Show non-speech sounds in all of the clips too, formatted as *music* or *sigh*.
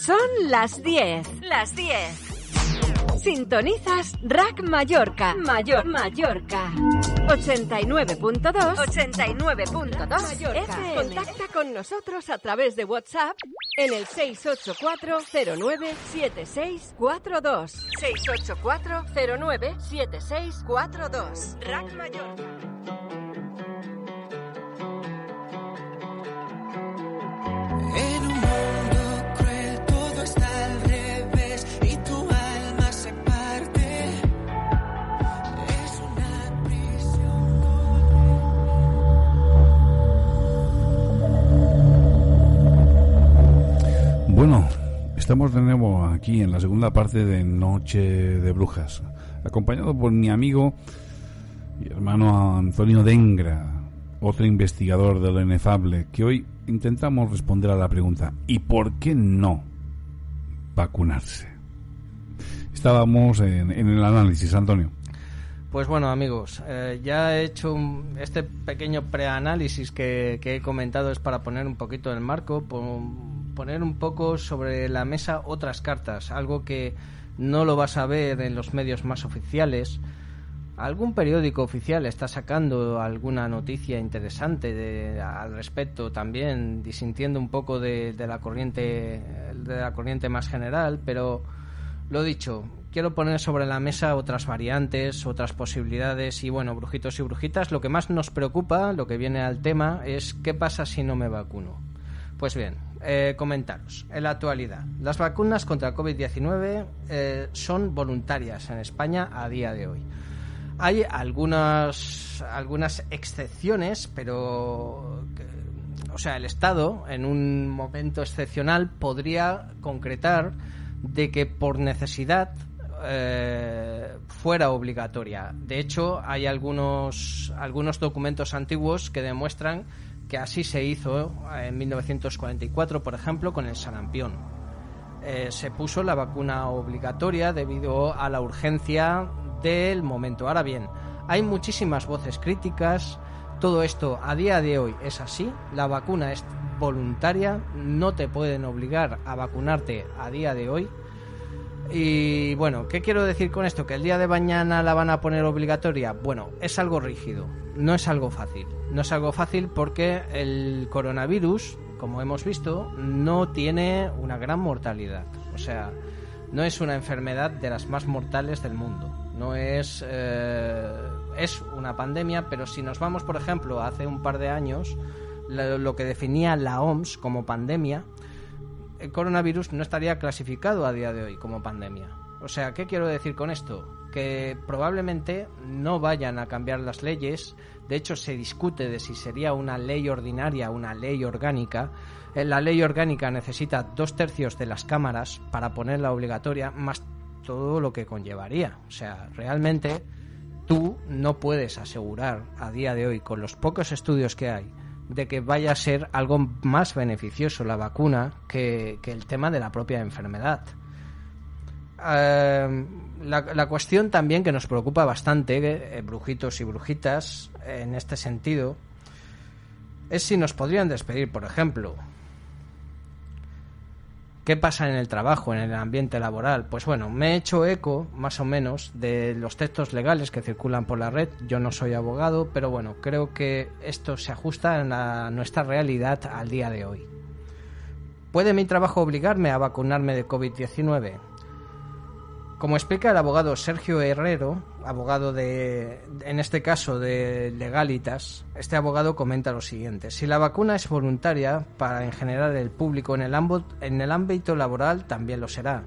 Son las 10. Las 10. Sintonizas Rack Mallorca. Mayor Mallorca. 89.2. 89.2. FM. Contacta con nosotros a través de WhatsApp en el 684-097642. 684-097642. Rack Mallorca. Bueno, estamos de nuevo aquí en la segunda parte de Noche de Brujas, acompañado por mi amigo y hermano Antonio Dengra, otro investigador de lo inefable, que hoy intentamos responder a la pregunta ¿y por qué no vacunarse? Estábamos en, en el análisis, Antonio. Pues bueno, amigos, eh, ya he hecho un- este pequeño preanálisis que, que he comentado es para poner un poquito el marco, po- poner un poco sobre la mesa otras cartas, algo que no lo vas a ver en los medios más oficiales. Algún periódico oficial está sacando alguna noticia interesante de- al respecto también, disintiendo un poco de, de la corriente de la corriente más general, pero lo dicho, quiero poner sobre la mesa otras variantes, otras posibilidades y bueno, brujitos y brujitas, lo que más nos preocupa, lo que viene al tema, es qué pasa si no me vacuno. Pues bien, eh, comentaros. En la actualidad, las vacunas contra el COVID-19 eh, son voluntarias en España a día de hoy. Hay algunas, algunas excepciones, pero o sea, el Estado en un momento excepcional podría concretar de que por necesidad eh, fuera obligatoria. De hecho, hay algunos, algunos documentos antiguos que demuestran que así se hizo en 1944, por ejemplo, con el sarampión. Eh, se puso la vacuna obligatoria debido a la urgencia del momento. Ahora bien, hay muchísimas voces críticas. Todo esto a día de hoy es así. La vacuna es voluntaria. No te pueden obligar a vacunarte a día de hoy. Y bueno, ¿qué quiero decir con esto? ¿Que el día de mañana la van a poner obligatoria? Bueno, es algo rígido, no es algo fácil. No es algo fácil porque el coronavirus, como hemos visto, no tiene una gran mortalidad. O sea, no es una enfermedad de las más mortales del mundo. No es... eh, es una pandemia, pero si nos vamos, por ejemplo, hace un par de años, lo, lo que definía la OMS como pandemia, el coronavirus no estaría clasificado a día de hoy como pandemia. O sea, ¿qué quiero decir con esto? Que probablemente no vayan a cambiar las leyes. De hecho, se discute de si sería una ley ordinaria o una ley orgánica. Eh, La ley orgánica necesita dos tercios de las cámaras para ponerla obligatoria, más todo lo que conllevaría. O sea, realmente tú no puedes asegurar a día de hoy, con los pocos estudios que hay, de que vaya a ser algo más beneficioso la vacuna que, que el tema de la propia enfermedad. Eh, la, la cuestión también que nos preocupa bastante, eh, brujitos y brujitas, en este sentido, es si nos podrían despedir, por ejemplo. ¿Qué pasa en el trabajo, en el ambiente laboral? Pues bueno, me he hecho eco, más o menos, de los textos legales que circulan por la red. Yo no soy abogado, pero bueno, creo que esto se ajusta a nuestra realidad al día de hoy. ¿Puede mi trabajo obligarme a vacunarme de COVID-19? Como explica el abogado Sergio Herrero, abogado de, en este caso de Legalitas, este abogado comenta lo siguiente: si la vacuna es voluntaria para en general el público en el, en el ámbito laboral también lo será.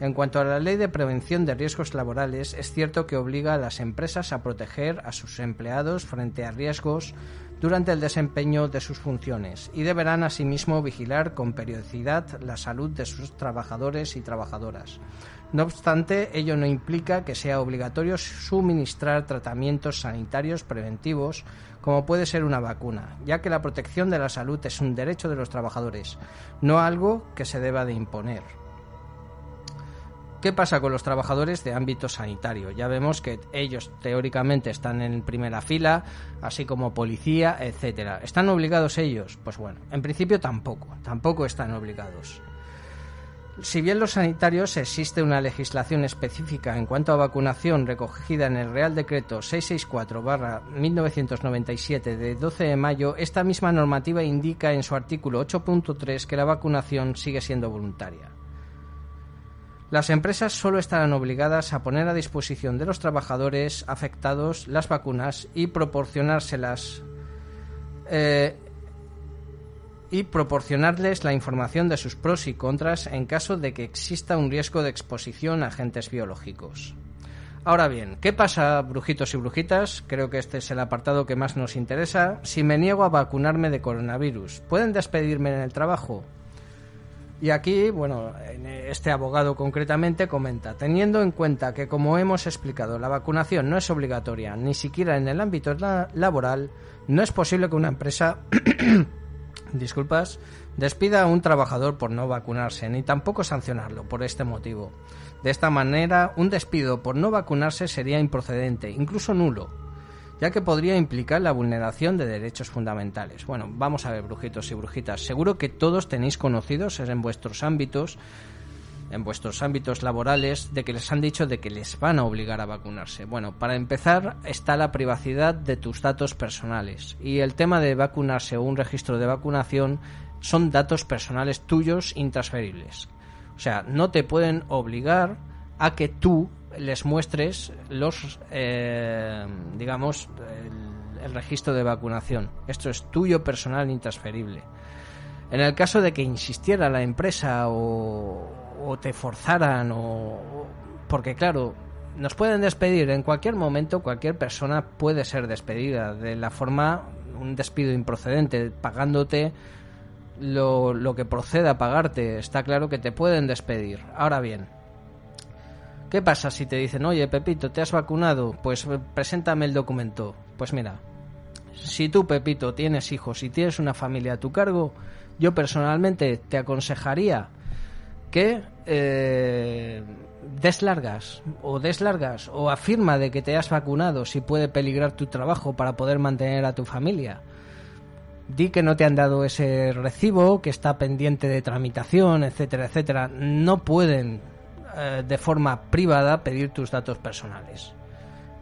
En cuanto a la ley de prevención de riesgos laborales, es cierto que obliga a las empresas a proteger a sus empleados frente a riesgos durante el desempeño de sus funciones y deberán asimismo vigilar con periodicidad la salud de sus trabajadores y trabajadoras. No obstante, ello no implica que sea obligatorio suministrar tratamientos sanitarios preventivos como puede ser una vacuna, ya que la protección de la salud es un derecho de los trabajadores, no algo que se deba de imponer. ¿Qué pasa con los trabajadores de ámbito sanitario? Ya vemos que ellos teóricamente están en primera fila, así como policía, etcétera. ¿Están obligados ellos? Pues bueno, en principio tampoco, tampoco están obligados. Si bien los sanitarios existe una legislación específica en cuanto a vacunación recogida en el Real Decreto 664-1997 de 12 de mayo, esta misma normativa indica en su artículo 8.3 que la vacunación sigue siendo voluntaria. Las empresas solo estarán obligadas a poner a disposición de los trabajadores afectados las vacunas y proporcionárselas eh, y proporcionarles la información de sus pros y contras en caso de que exista un riesgo de exposición a agentes biológicos. Ahora bien, ¿qué pasa, brujitos y brujitas? Creo que este es el apartado que más nos interesa. Si me niego a vacunarme de coronavirus, ¿pueden despedirme en el trabajo? Y aquí, bueno, este abogado concretamente comenta, teniendo en cuenta que, como hemos explicado, la vacunación no es obligatoria, ni siquiera en el ámbito laboral, no es posible que una empresa *clears throat* disculpas, despida a un trabajador por no vacunarse, ni tampoco sancionarlo por este motivo. De esta manera, un despido por no vacunarse sería improcedente, incluso nulo, ya que podría implicar la vulneración de derechos fundamentales. Bueno, vamos a ver, brujitos y brujitas, seguro que todos tenéis conocidos en vuestros ámbitos en vuestros ámbitos laborales de que les han dicho de que les van a obligar a vacunarse. Bueno, para empezar está la privacidad de tus datos personales y el tema de vacunarse o un registro de vacunación son datos personales tuyos intransferibles. O sea, no te pueden obligar a que tú les muestres los, eh, digamos, el, el registro de vacunación. Esto es tuyo personal intransferible. En el caso de que insistiera la empresa o, o te forzaran o porque claro nos pueden despedir en cualquier momento cualquier persona puede ser despedida de la forma un despido improcedente pagándote lo, lo que proceda a pagarte está claro que te pueden despedir ahora bien ¿Qué pasa si te dicen, oye Pepito, te has vacunado? Pues preséntame el documento. Pues mira, si tú Pepito tienes hijos y tienes una familia a tu cargo, yo personalmente te aconsejaría que eh, deslargas o deslargas o afirma de que te has vacunado si puede peligrar tu trabajo para poder mantener a tu familia. Di que no te han dado ese recibo, que está pendiente de tramitación, etcétera, etcétera. No pueden eh, de forma privada pedir tus datos personales.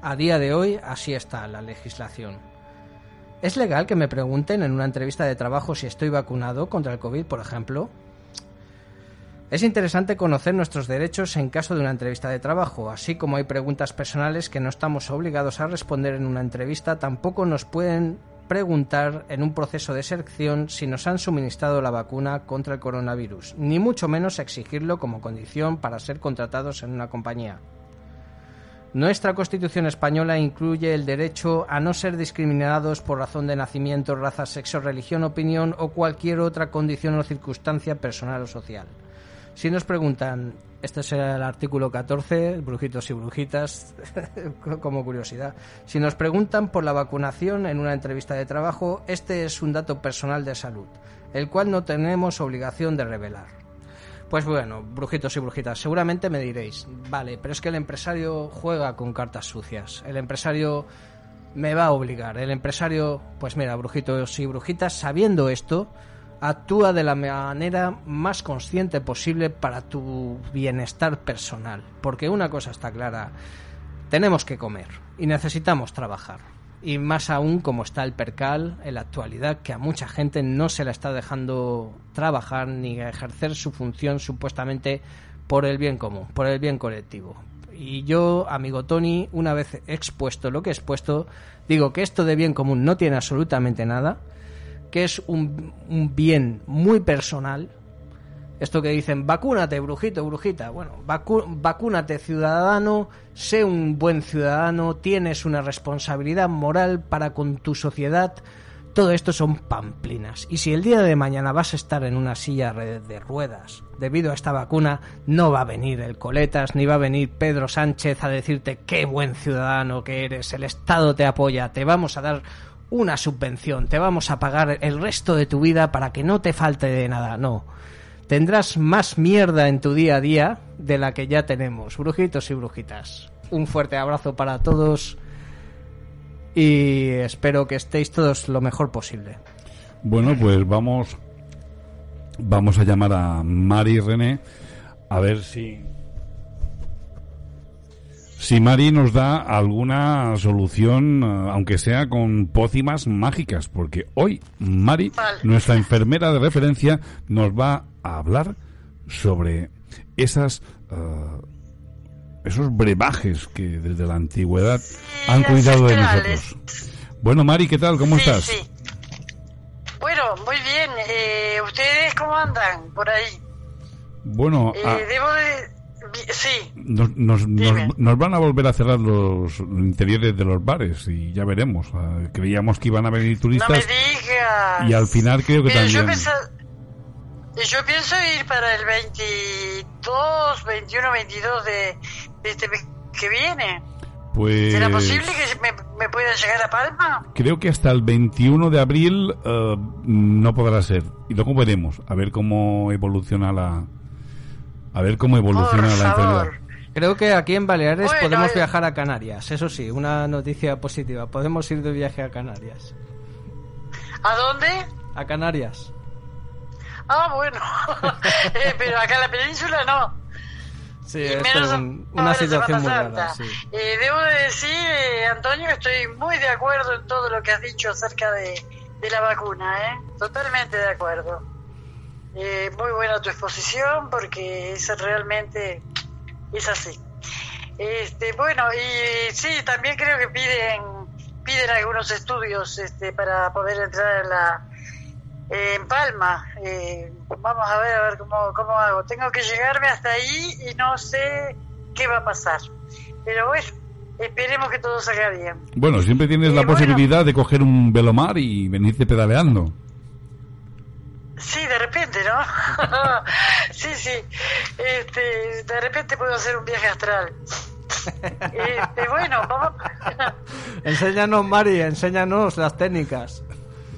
A día de hoy así está la legislación. ¿Es legal que me pregunten en una entrevista de trabajo si estoy vacunado contra el COVID, por ejemplo? Es interesante conocer nuestros derechos en caso de una entrevista de trabajo, así como hay preguntas personales que no estamos obligados a responder en una entrevista, tampoco nos pueden preguntar en un proceso de selección si nos han suministrado la vacuna contra el coronavirus, ni mucho menos exigirlo como condición para ser contratados en una compañía. Nuestra Constitución española incluye el derecho a no ser discriminados por razón de nacimiento, raza, sexo, religión, opinión o cualquier otra condición o circunstancia personal o social. Si nos preguntan, este es el artículo 14, brujitos y brujitas, *laughs* como curiosidad. Si nos preguntan por la vacunación en una entrevista de trabajo, este es un dato personal de salud, el cual no tenemos obligación de revelar. Pues bueno, brujitos y brujitas, seguramente me diréis, vale, pero es que el empresario juega con cartas sucias. El empresario me va a obligar. El empresario, pues mira, brujitos y brujitas, sabiendo esto, actúa de la manera más consciente posible para tu bienestar personal. Porque una cosa está clara, tenemos que comer y necesitamos trabajar. Y más aún como está el percal en la actualidad, que a mucha gente no se la está dejando trabajar ni ejercer su función supuestamente por el bien común, por el bien colectivo. Y yo, amigo Tony, una vez expuesto lo que he expuesto, digo que esto de bien común no tiene absolutamente nada, que es un, un bien muy personal. Esto que dicen, vacúnate, brujito, brujita. Bueno, vacúnate, ciudadano, sé un buen ciudadano, tienes una responsabilidad moral para con tu sociedad. todo esto son pamplinas. Y si el día de mañana vas a estar en una silla de ruedas debido a esta vacuna, no va a venir el Coletas ni va a venir Pedro Sánchez a decirte qué buen ciudadano que eres, el Estado te apoya, te vamos a dar una subvención, te vamos a pagar el resto de tu vida para que no te falte de nada. No. Tendrás más mierda en tu día a día de la que ya tenemos, brujitos y brujitas. Un fuerte abrazo para todos y espero que estéis todos lo mejor posible. Bueno, pues vamos vamos a llamar a Mari René a ver si si Mari nos da alguna solución, eh, aunque sea con pócimas mágicas, porque hoy Mari, Vale. nuestra enfermera de referencia, nos va a hablar sobre esas eh, esos brebajes que desde la antigüedad han cuidado de nosotros. Bueno, Mari, ¿qué tal? ¿Cómo Sí, estás? sí. Bueno, muy bien. Eh, ¿Ustedes cómo andan por ahí? Bueno, Eh, ah, Debo de... Sí, nos, nos, nos- nos van a volver a cerrar los interiores de los bares y ya veremos. Ah, creíamos que iban a venir no me turistas digas. y al final creo que Pero yo, también. pensa- yo pienso ir para el 22, 21, 22 de, de este mes que viene. Pues ¿Será posible que me, me pueda llegar a Palma? creo que hasta el 21 de abril eh, no podrá ser y luego veremos a ver cómo evoluciona la a ver cómo Por evoluciona la favor. enfermedad. Creo que aquí en Baleares Bueno, podemos eh. viajar a Canarias. Eso sí, una noticia positiva. Podemos ir de viaje a Canarias. ¿A dónde? A Canarias. Ah, bueno. *laughs* Eh, pero acá en la península no. Sí, Y menos es un- una situación muy rara. Sí. Eh, debo de decir, eh, Antonio, que estoy muy de acuerdo en todo lo que has dicho acerca de, de la vacuna, ¿eh? Totalmente de acuerdo. Eh, muy buena tu exposición porque es realmente es así. Este, bueno, y sí, también creo que piden piden algunos estudios este, para poder entrar en la eh, en Palma. Eh, vamos a ver a ver cómo, cómo hago. Tengo que llegarme hasta ahí y no sé qué va a pasar. Pero bueno, esperemos que todo salga bien. Bueno, siempre tienes Eh, la bueno. posibilidad de coger un velomar y venirte pedaleando. Sí, de repente, ¿no? *laughs* sí, sí. Este, de repente puedo hacer un viaje astral. Este, bueno, vamos. *laughs* Enséñanos, Mari, enséñanos las técnicas.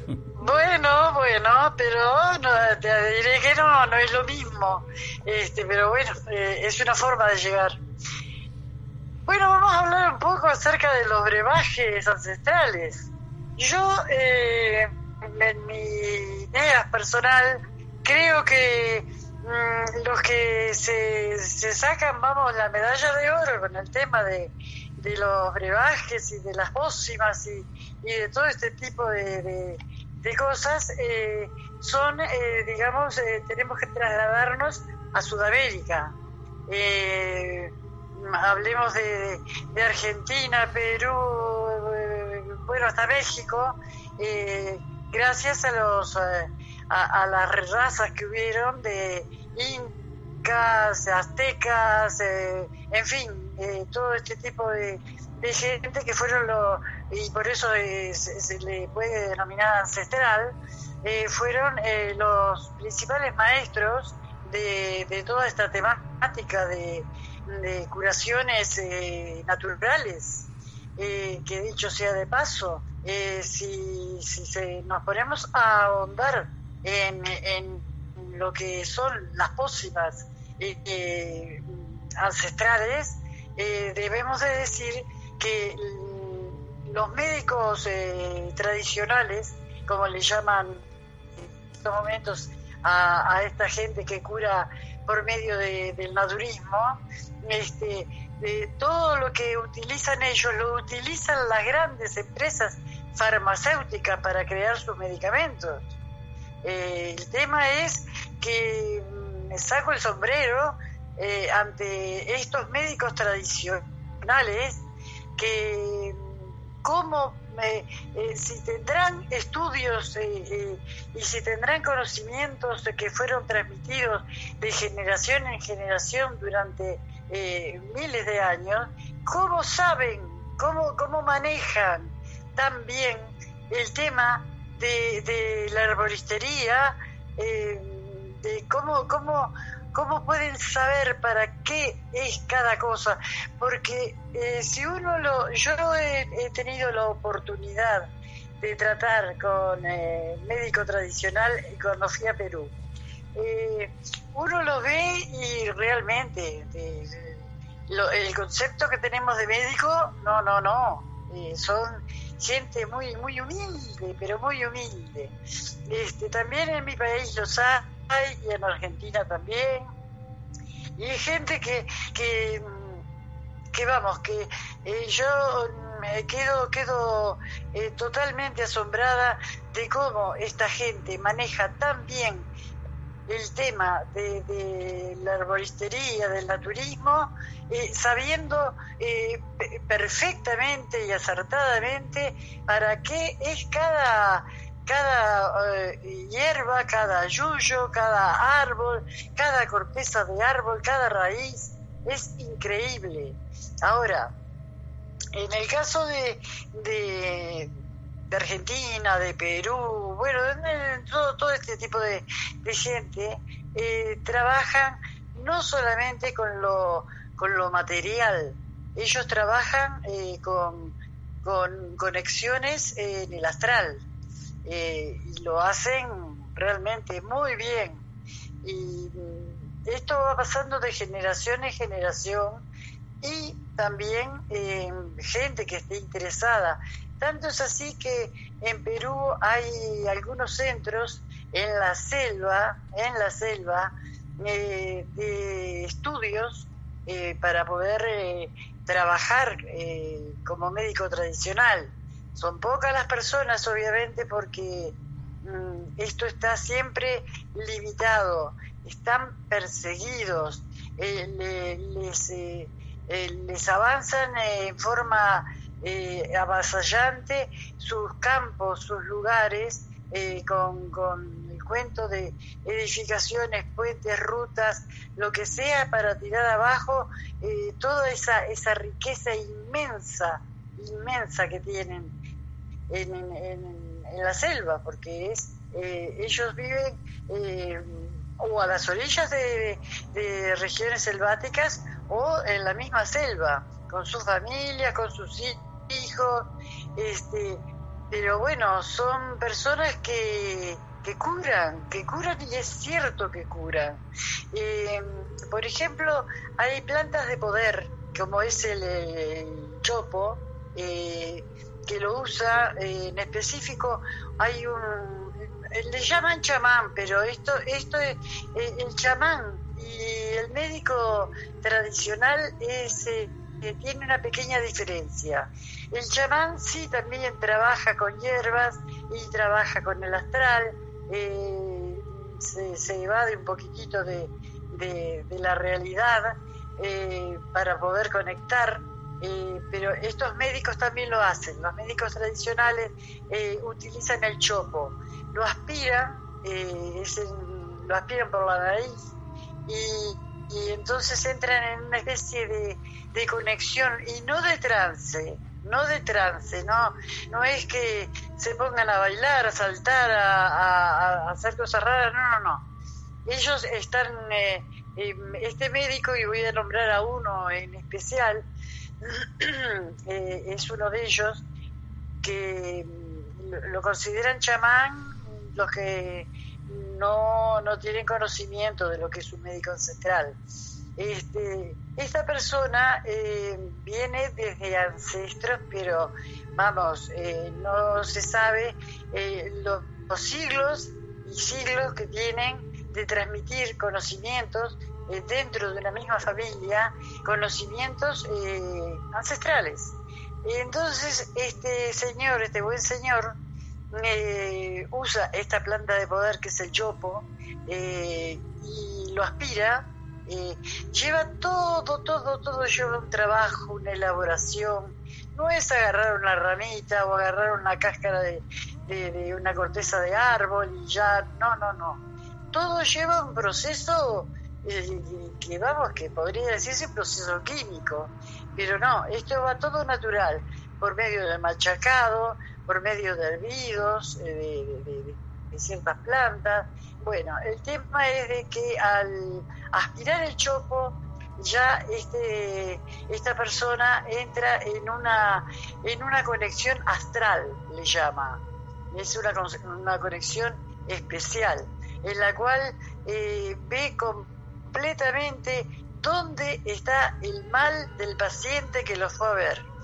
Bueno, bueno, pero no, te diré que no, no es lo mismo. Este, pero bueno, eh, es una forma de llegar. Bueno, vamos a hablar un poco acerca de los brebajes ancestrales. Yo, eh, en mi personal, creo que mm, los que se, se sacan, vamos, la medalla de oro con el tema de, de los brebajes y de las pócimas y, y de todo este tipo de, de- cosas, eh, son, eh, digamos, eh, tenemos que trasladarnos a Sudamérica. Hablemos de, Argentina, Perú, bueno, hasta México, gracias a los eh, a, las razas que hubieron de incas, aztecas, en fin, eh, todo este tipo de, gente que fueron los, y por eso eh, se, le puede denominar ancestral, eh, fueron eh, los principales maestros de, de toda esta temática de, de curaciones naturales, que dicho sea de paso, eh, si, si nos ponemos a ahondar en, en lo que son las pócimas eh, eh, ancestrales, debemos de decir que los médicos tradicionales, como le llaman en estos momentos a, esta gente que cura por medio de- del naturismo, este, de todo lo que utilizan ellos lo utilizan las grandes empresas farmacéuticas para crear sus medicamentos. Eh, el tema es que mm, me saco el sombrero eh, ante estos médicos tradicionales que mm, cómo eh, si tendrán estudios y si tendrán conocimientos que fueron transmitidos de generación en generación durante miles de años, ¿cómo saben, cómo, cómo manejan tan bien el tema de, la arboristería, eh, de cómo, cómo, cómo pueden saber para qué es cada cosa. Porque eh, si uno lo, yo he, tenido la oportunidad de tratar con eh, médico tradicional cuando fui Perú. Uno lo ve y realmente lo- el concepto que tenemos de médico, no, no, no, son gente muy, muy humilde, pero muy humilde. Este, también en mi país los hay y en Argentina también. Y hay gente que, que, mm, que vamos, que eh, yo me quedo, quedo eh, totalmente asombrada de cómo esta gente maneja tan bien el tema de, de la arboristería, del naturismo, eh, sabiendo eh, pe- perfectamente y acertadamente para qué es cada, cada eh, hierba, cada yuyo, cada árbol, cada corteza de árbol, cada raíz. Es increíble. Ahora, en el caso de, de, de Argentina, de Perú, bueno, todo, todo este tipo de, de gente, eh, trabajan no solamente con lo, con lo material, ellos trabajan eh, con, con conexiones en el astral eh, y lo hacen realmente muy bien. Y mm, esto va pasando de generación en generación y también eh, gente que esté interesada. Tanto es así que en Perú hay algunos centros en la selva, en la selva, eh, de estudios eh, para poder eh, trabajar como médico tradicional. Son pocas las personas, obviamente, porque mm, esto está siempre limitado, están perseguidos, le- les, avanzan en forma eh, avasallante sus campos, sus lugares, eh, con, con el cuento de edificaciones, puentes, rutas, lo que sea para tirar abajo eh, toda esa, esa riqueza inmensa, inmensa que tienen en, en- la selva, porque es ellos viven o a las orillas de, de regiones selváticas o en la misma selva, con su familia, con sus hi- hijos, este, pero bueno, son personas que, que curan, que curan y es cierto que curan. Eh, por ejemplo, hay plantas de poder, como es el, chopo, eh, que lo usa eh, en específico, hay un, le llaman chamán, pero esto, esto es, eh, el chamán y el médico tradicional es, eh, tiene una pequeña diferencia. El chamán sí también trabaja con hierbas y trabaja con el astral, eh, se, se evade un poquitito de, de- la realidad eh, para poder conectar, eh, pero estos médicos también lo hacen. Los médicos tradicionales utilizan el chopo, lo aspiran, lo aspiran por la nariz y, y entonces entran en una especie de, de conexión y no de trance, no de trance, no, no es que se pongan a bailar, a saltar, a, hacer cosas raras, no, no, no. Ellos están, eh, eh, este médico, y voy a nombrar a uno en especial, *clears throat* eh, es uno de ellos que lo- lo consideran chamán los que no, no tienen conocimiento de lo que es un médico ancestral. Este, esta persona eh, viene desde ancestros, pero vamos, eh, no se sabe eh, lo- los siglos y siglos que tienen de transmitir conocimientos dentro de una misma familia, conocimientos ancestrales. Entonces, este señor, este buen señor, eh, usa esta planta de poder que es el chopo eh, y lo aspira. eh, lleva todo, todo, todo lleva un trabajo, una elaboración. No es agarrar una ramita o agarrar una cáscara de, una corteza de árbol y ya, no, no, no. Todo lleva un proceso que vamos, que podría decirse proceso químico, pero no, esto va todo natural, por medio del machacado, por medio de hervidos, eh, de, ciertas plantas. Bueno, el tema es de que al aspirar el chopo, ya este, esta persona entra en una, en una conexión astral, le llama. Es una, una conexión especial, en la cual eh, ve completamente dónde está el mal del paciente que lo fue a ver.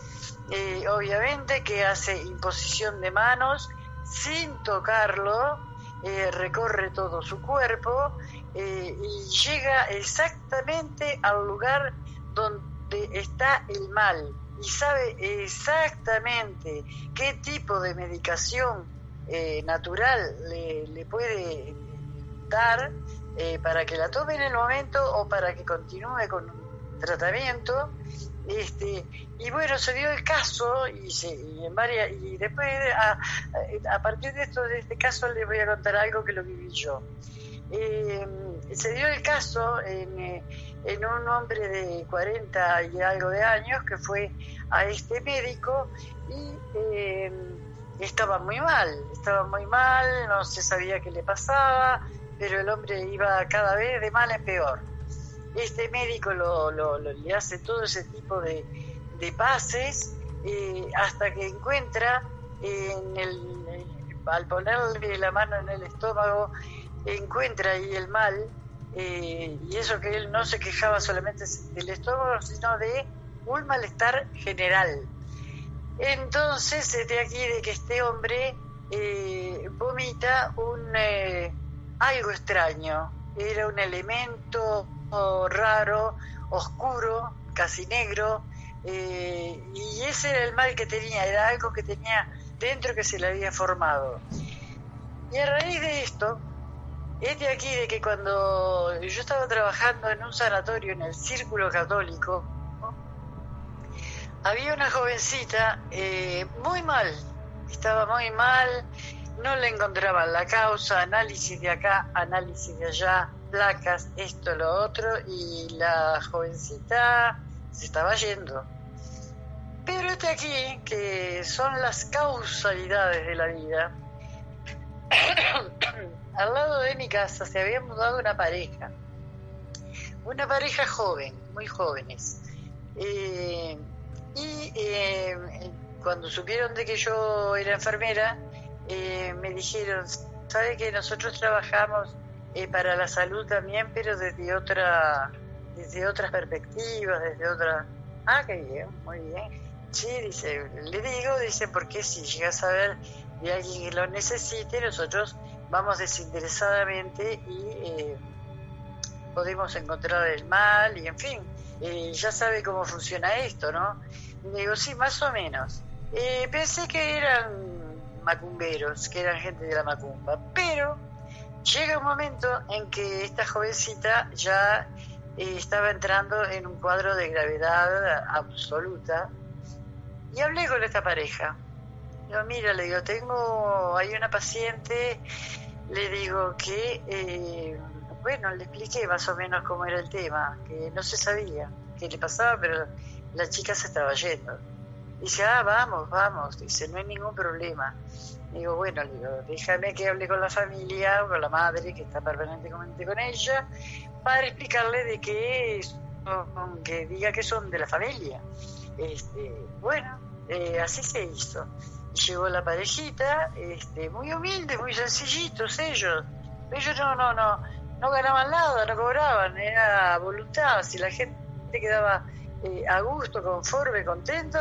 Eh, obviamente que hace imposición de manos sin tocarlo, eh, recorre todo su cuerpo eh, y llega exactamente al lugar donde está el mal y sabe exactamente qué tipo de medicación eh, natural le, le puede dar para que la tome en el momento o para que continúe con un tratamiento. Este, y bueno, se dio el caso y, se, y en varias, y después a, a partir de esto, de este caso, les voy a contar algo que lo viví yo. Eh, se dio el caso en, eh, en un hombre de 40 y algo de años que fue a este médico y eh, estaba muy mal, estaba muy mal, no se sabía qué le pasaba, pero el hombre iba cada vez de mal en peor. Este médico lo, lo- le hace todo ese tipo de, de pases eh, hasta que encuentra en el, al ponerle la mano en el estómago, encuentra ahí el mal, eh, y eso que él no se quejaba solamente del estómago, sino de un malestar general. Entonces, de aquí de que este hombre eh, vomita un algo extraño, era un elemento raro, oscuro, casi negro, eh, y ese era el mal que tenía, era algo que tenía dentro que se le había formado. Y a raíz de esto, es de aquí de que cuando yo estaba trabajando en un sanatorio en el Círculo Católico, había una jovencita eh, muy mal, estaba muy mal, no le encontraban la causa, análisis de acá, análisis de allá, placas, esto, lo otro, y la jovencita se estaba yendo. Pero este aquí, que son las causalidades de la vida, *coughs* al lado de mi casa se había mudado una pareja, una pareja joven, muy jóvenes. Eh, y eh, cuando supieron de que yo era enfermera, eh, me dijeron, ¿sabe que nosotros trabajamos eh, para la salud también, pero desde otra, desde otras perspectivas, desde otra... Ah, qué bien, muy bien. Sí, dice, le digo, dice, porque si llegas a ver de alguien que lo necesite, nosotros vamos desinteresadamente y eh, podemos encontrar el mal y en fin, eh, ya sabe cómo funciona esto, ¿no? Y digo, sí, más o menos. Eh, pensé que eran macumberos, que eran gente de la macumba, pero llega un momento en que esta jovencita ya eh, estaba entrando en un cuadro de gravedad absoluta y hablé con esta pareja. Digo, mira, le digo, tengo, hay una paciente, le digo que, eh, bueno, le expliqué más o menos cómo era el tema, que no se sabía qué le pasaba, pero la chica se estaba yendo. Dice, ah, vamos, vamos, dice, no hay ningún problema. Digo, bueno, digo, déjame que hable con la familia, con la madre, que está permanentemente con ella, para explicarle de que, son- que diga que son de la familia. Este, bueno, eh, así se hizo. Llegó la parejita, este, muy humildes, muy sencillitos ellos. Ellos no, no, no, no ganaban nada, no cobraban, era voluntad. Si la gente quedaba eh, a gusto, conforme, contento,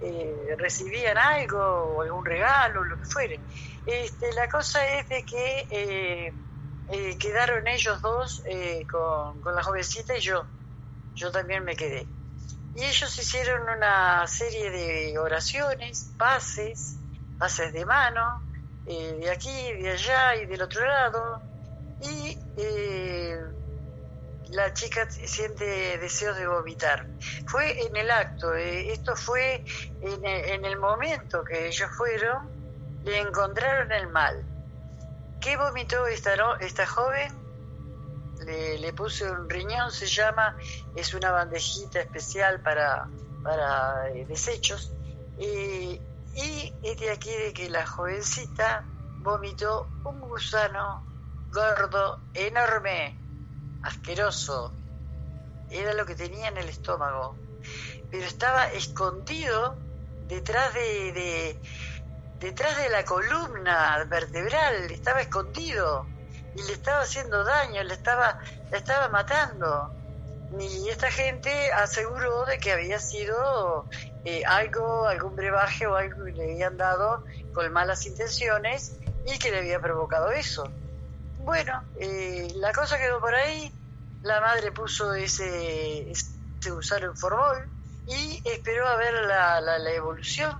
eh, recibían algo o algún regalo, lo que fuere. Este, la cosa es de que eh, quedaron ellos dos con, con la jovencita y yo. Yo también me quedé. Y ellos hicieron una serie de oraciones, pases, pases de mano, de aquí, de allá y del otro lado. Y la chica siente deseos de vomitar. Fue en el acto, eh, esto fue en el, en el momento que ellos fueron, le encontraron el mal. ¿Qué vomitó esta, esta joven? Le, le puse un riñón, se llama, es una bandejita especial para, para eh, desechos. Y, Y es de aquí de que la jovencita vomitó un gusano gordo, enorme, asqueroso. Era lo que tenía en el estómago. Pero estaba escondido detrás de, de- detrás de la columna vertebral, estaba escondido y le estaba haciendo daño, le estaba, le estaba matando. Y esta gente aseguró de que había sido eh, algo, algún brebaje o algo que le habían dado con malas intenciones y que le había provocado eso. Bueno, eh, la cosa quedó por ahí, la madre puso ese, ese gusano en formol y esperó a ver la, la, la evolución.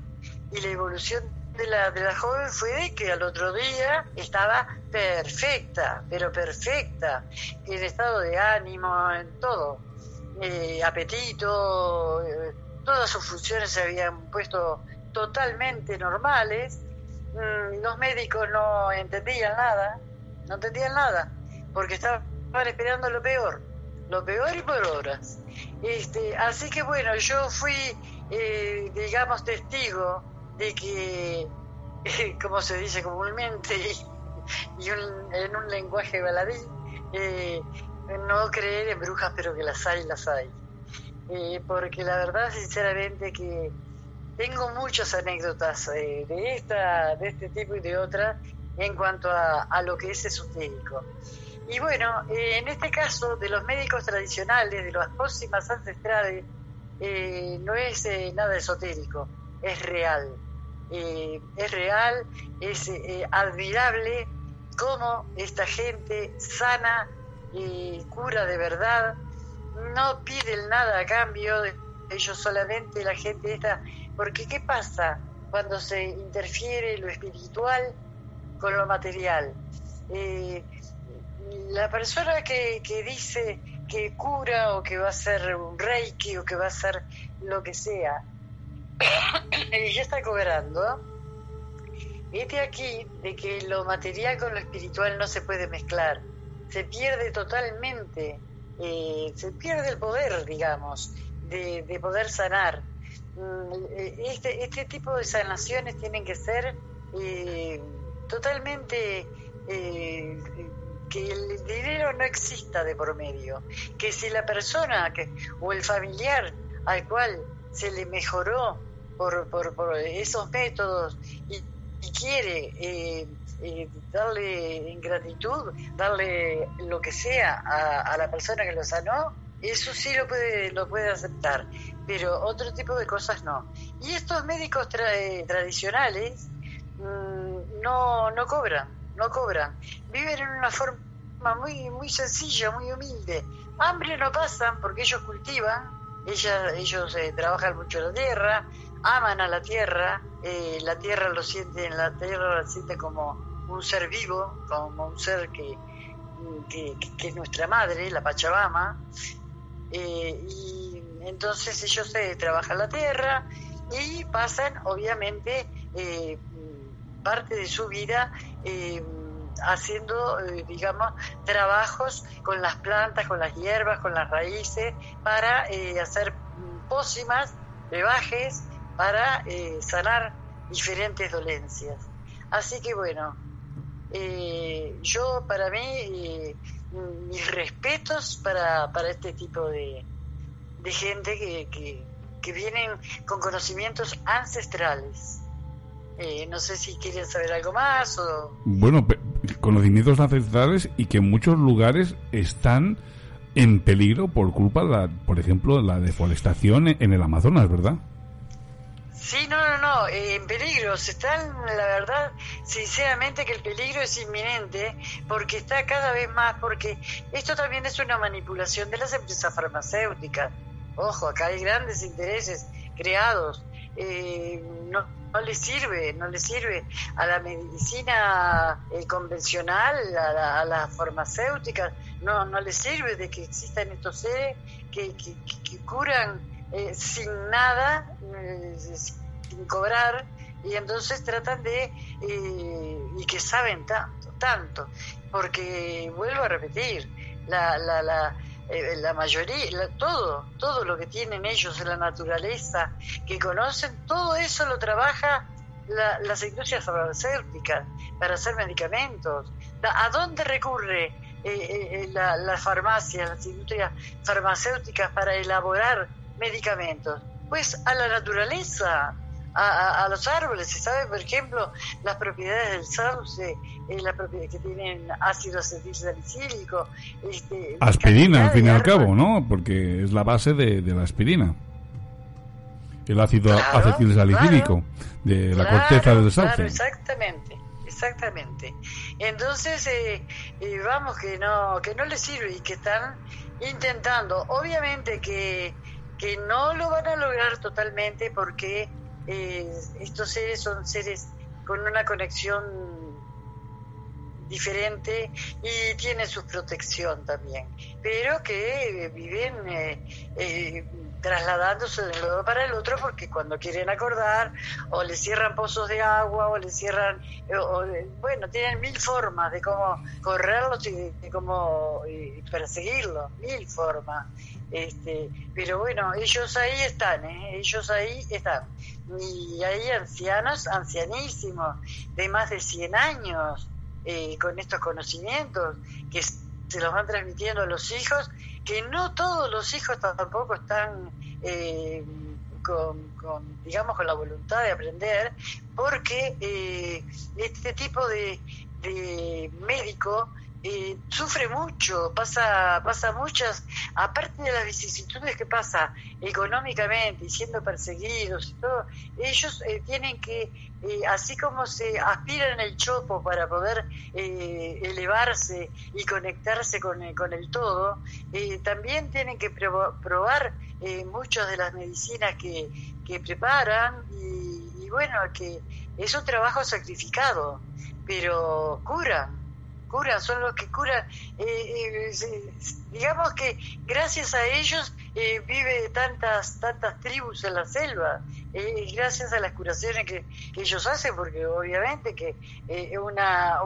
Y la evolución de la, de la joven fue de que al otro día estaba perfecta, pero perfecta, en estado de ánimo, en todo, Eh, apetito, eh, todas sus funciones se habían puesto totalmente normales, Mm, los médicos no entendían nada, no entendían nada, porque estaban esperando lo peor, lo peor y por horas. Este, así que bueno, yo fui, eh, digamos, testigo de que, *laughs* como se dice comúnmente, *laughs* y en un lenguaje baladí, eh, no creer en brujas, pero que las hay, las hay. Eh, porque la verdad, sinceramente, que tengo muchas anécdotas eh, de esta, de este tipo y de otras en cuanto a, lo que es esotérico. Y bueno, eh, en este caso de los médicos tradicionales, de las pócimas ancestrales, eh, no es eh, nada esotérico, es real. Es real, es admirable cómo esta gente sana y cura de verdad, no piden nada a cambio, ellos solamente la gente esta, porque ¿qué pasa cuando se interfiere lo espiritual con lo material? Eh, la persona que, que dice que cura o que va a ser un reiki o que va a ser lo que sea, *coughs* ya está cobrando, este aquí de que lo material con lo espiritual no se puede mezclar, se pierde totalmente, eh, se pierde el poder, digamos, de, de poder sanar. Mm, eh, Este, este tipo de sanaciones tienen que ser totalmente eh, que el dinero no exista de por medio, que si la persona que, o el familiar al cual se le mejoró por, por, esos métodos y, quiere eh, eh, darle ingratitud, darle lo que sea a, la persona que lo sanó, eso sí lo puede, lo puede aceptar, pero otro tipo de cosas no. Y estos médicos tra- tradicionales mm, no, no cobran, no cobran. Viven en una forma muy, muy sencilla, muy humilde. Hambre no pasan porque ellos cultivan, ellos eh, trabajan mucho la tierra, aman a la tierra, eh, la tierra lo siente, la tierra la siente como un ser vivo, como un ser que, que, es nuestra madre, la Pachamama, eh, y entonces ellos trabajan la tierra y pasan obviamente parte de su vida eh, haciendo, eh, digamos, trabajos con las plantas, con las hierbas, con las raíces, para eh, hacer pócimas, brebajes, para sanar diferentes dolencias. Así que bueno, yo para mí, mis respetos para, para este tipo de, de gente que, que, que vienen con conocimientos ancestrales. Eh, no sé si quieren saber algo más o... Bueno, conocimientos ancestrales y que en muchos lugares están en peligro por culpa, de la, por ejemplo, de la deforestación en el Amazonas, ¿verdad? Sí, no, no, no, eh, en peligro. Se están, la verdad, sinceramente que el peligro es inminente porque está cada vez más, porque esto también es una manipulación de las empresas farmacéuticas. Ojo, acá hay grandes intereses creados. Eh, no, no le sirve, no le sirve a la medicina eh, convencional, a, la- a farmacéuticas, no, no le sirve de que existan estos seres que, que, que- curan eh, sin nada, eh, sin cobrar, y entonces tratan de, y que saben tanto, tanto, porque vuelvo a repetir, la, la, la, eh, la mayoría, la- todo, todo lo que tienen ellos en la naturaleza, que conocen, todo eso lo trabaja la- las industrias farmacéuticas para hacer medicamentos. ¿A dónde recurre eh, eh, la, la farmacia, las industrias farmacéuticas para elaborar medicamentos? Pues a la naturaleza, a, a- los árboles. Se sabe, por ejemplo, las propiedades del sauce, eh, las propiedades que tienen ácido acetilsalicílico. Este, Aspirina, al fin y al cabo. ¿no? Porque es la base de, de la aspirina. El ácido Claro, acetilsalicílico de la Claro, corteza del sauce. Claro, exactamente, exactamente. Entonces, eh, eh, vamos, que no, que no les sirve y que están intentando. Obviamente que, que no lo van a lograr totalmente porque eh, estos seres son seres con una conexión diferente y tienen su protección también, pero que eh, viven eh, eh, trasladándose de un lado para el otro porque cuando quieren acordar o le cierran pozos de agua o le cierran, eh, o, bueno, tienen mil formas de cómo correrlos y de, cómo perseguirlos, mil formas. Este, pero bueno, ellos ahí están, ¿eh? ellos ahí están. Y hay ancianos, ancianísimos, de más de 100 años, eh, con estos conocimientos que se los van transmitiendo a los hijos, que no todos los hijos tampoco están eh, con, con, digamos, con la voluntad de aprender, porque eh, este tipo de médico eh, sufre mucho, pasa, pasa muchas, aparte de las vicisitudes que pasa económicamente y siendo perseguidos y todo, ellos eh, tienen que, eh, así como se aspiran el chopo para poder eh, elevarse y conectarse con, con el todo, también tienen que proba- probar muchas de las medicinas que, que preparan y, y bueno, que es un trabajo sacrificado, pero curan curan, son los que curan. Eh, eh, digamos que gracias a ellos eh, vive tantas tantas tribus en la selva, eh, gracias a las curaciones que, ellos hacen, porque obviamente que eh, una,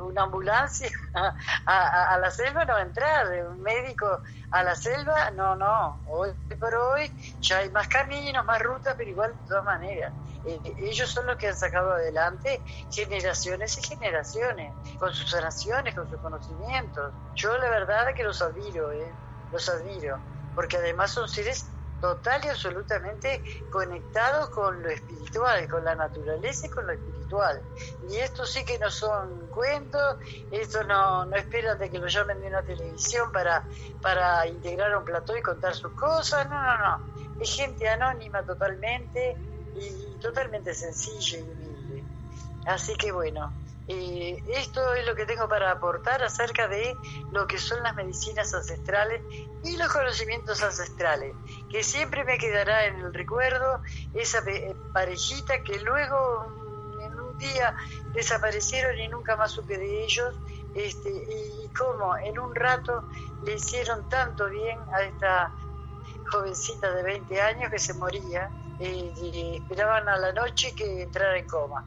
una ambulancia *laughs* a, a- a la selva no va a entrar, un médico a la selva, no, no, hoy por hoy ya hay más caminos, más rutas, pero igual de todas maneras. Ellos son los que han sacado adelante generaciones y generaciones, con sus sanaciones, con sus conocimientos. Yo la verdad que los admiro, eh, los admiro, porque además son seres total y absolutamente conectados con lo espiritual, con la naturaleza y con lo espiritual. Y esto sí que no son cuentos, esto no, no esperan de que lo llamen de una televisión para, para integrar un plató y contar sus cosas, no, no, no. Es gente anónima totalmente y totalmente sencilla y humilde. Así que bueno, eh, esto es lo que tengo para aportar acerca de lo que son las medicinas ancestrales y los conocimientos ancestrales, que siempre me quedará en el recuerdo esa eh, parejita que luego en un día desaparecieron y nunca más supe de ellos, este, y cómo en un rato le hicieron tanto bien a esta jovencita de 20 años que se moría, eh, y esperaban a la noche que entrara en coma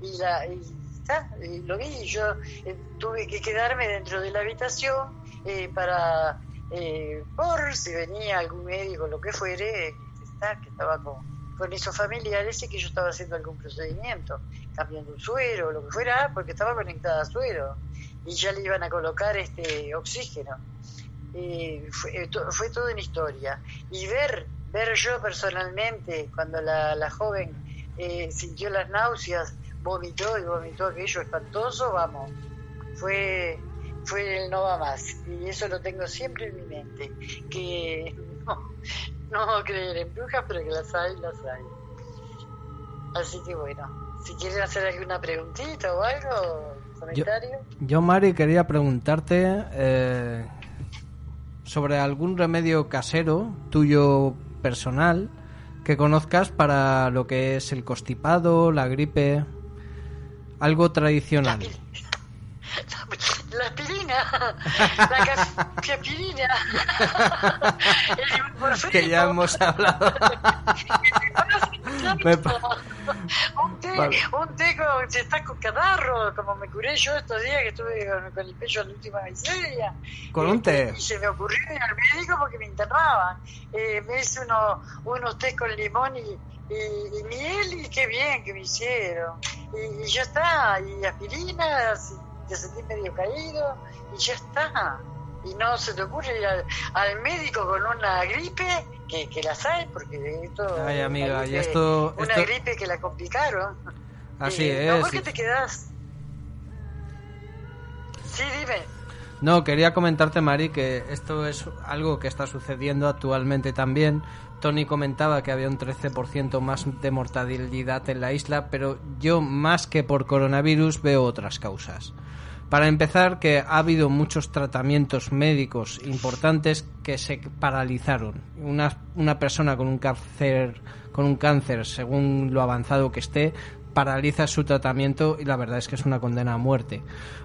y, la, y está, y lo vi, yo eh, tuve que quedarme dentro de la habitación eh, para, eh, por si venía algún médico, lo que fuere, eh, está, que estaba con, con esos familiares y que yo estaba haciendo algún procedimiento, cambiando un suero, lo que fuera, porque estaba conectada a suero y ya le iban a colocar este oxígeno. Eh, fue, eh, fue toda una historia. Y ver, ver yo personalmente, cuando la, la joven eh, sintió las náuseas, vomitó y vomitó aquello espantoso, vamos, fue, fue el no va más. Y eso lo tengo siempre en mi mente, que *laughs* no, no creer en brujas, pero que las hay, las hay. Así que bueno, si quieren hacer alguna preguntita o algo, comentario. Yo, Mari, quería preguntarte eh, sobre algún remedio casero tuyo personal que conozcas para lo que es el constipado, la gripe, algo tradicional. La aspirina, la aspirina, el ibuprofeno. que ya hemos hablado. *laughs* *laughs* Un té, Vale. un té con, si estás con catarro, como me curé yo estos días que estuve con, con el pecho en la última miseria. Con un té. Y se me ocurrió ir al médico porque me internaban. Eh, me hice uno, unos té con limón y, y, y miel, y qué bien que me hicieron. Y, y ya está, y aspirina, si te sentís medio caído, y ya está. Y no se te ocurre ir al, al médico con una gripe, que, que las hay, porque esto... Ay, una amiga, y gripe- esto- Una esto- gripe que la complicaron. Así Eh, no, es, ¿Por qué te quedás? Sí, dime. No, quería comentarte, Mari, que esto es algo que está sucediendo actualmente también. Tony comentaba que había un 13% más de mortalidad en la isla, pero yo más que por coronavirus veo otras causas. Para empezar, que ha habido muchos tratamientos médicos importantes que se paralizaron. Una, una persona con un cáncer, con un cáncer, según lo avanzado que esté, paraliza su tratamiento y la verdad es que es una condena a muerte.